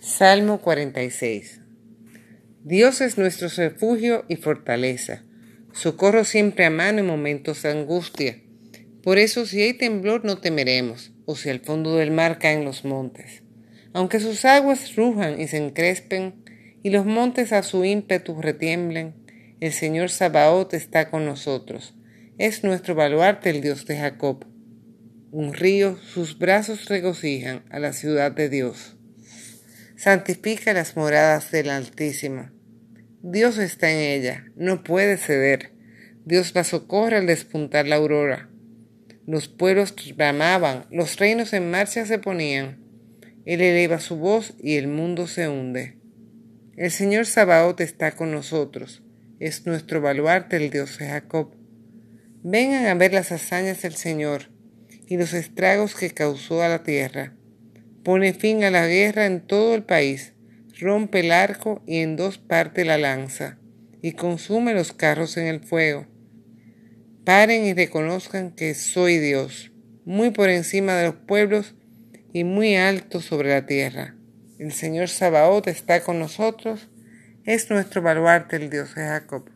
Salmo 46 Dios es nuestro refugio y fortaleza, socorro siempre a mano en momentos de angustia. Por eso si hay temblor no temeremos, o si al fondo del mar caen los montes. Aunque sus aguas rujan y se encrespen, y los montes a su ímpetu retiemblen, el Señor Sabaoth está con nosotros. Es nuestro baluarte el Dios de Jacob. Un río sus brazos regocijan a la ciudad de Dios santifica las moradas del Altísimo. Dios está en ella, no puede ceder. Dios la socorre al despuntar la aurora. Los pueblos bramaban, los reinos en marcha se ponían. Él eleva su voz y el mundo se hunde. El Señor Sabaoth está con nosotros, es nuestro baluarte el Dios de Jacob. Vengan a ver las hazañas del Señor y los estragos que causó a la tierra pone fin a la guerra en todo el país, rompe el arco y en dos parte la lanza, y consume los carros en el fuego. Paren y reconozcan que soy Dios, muy por encima de los pueblos y muy alto sobre la tierra. El Señor Sabaoth está con nosotros, es nuestro baluarte el Dios de Jacob.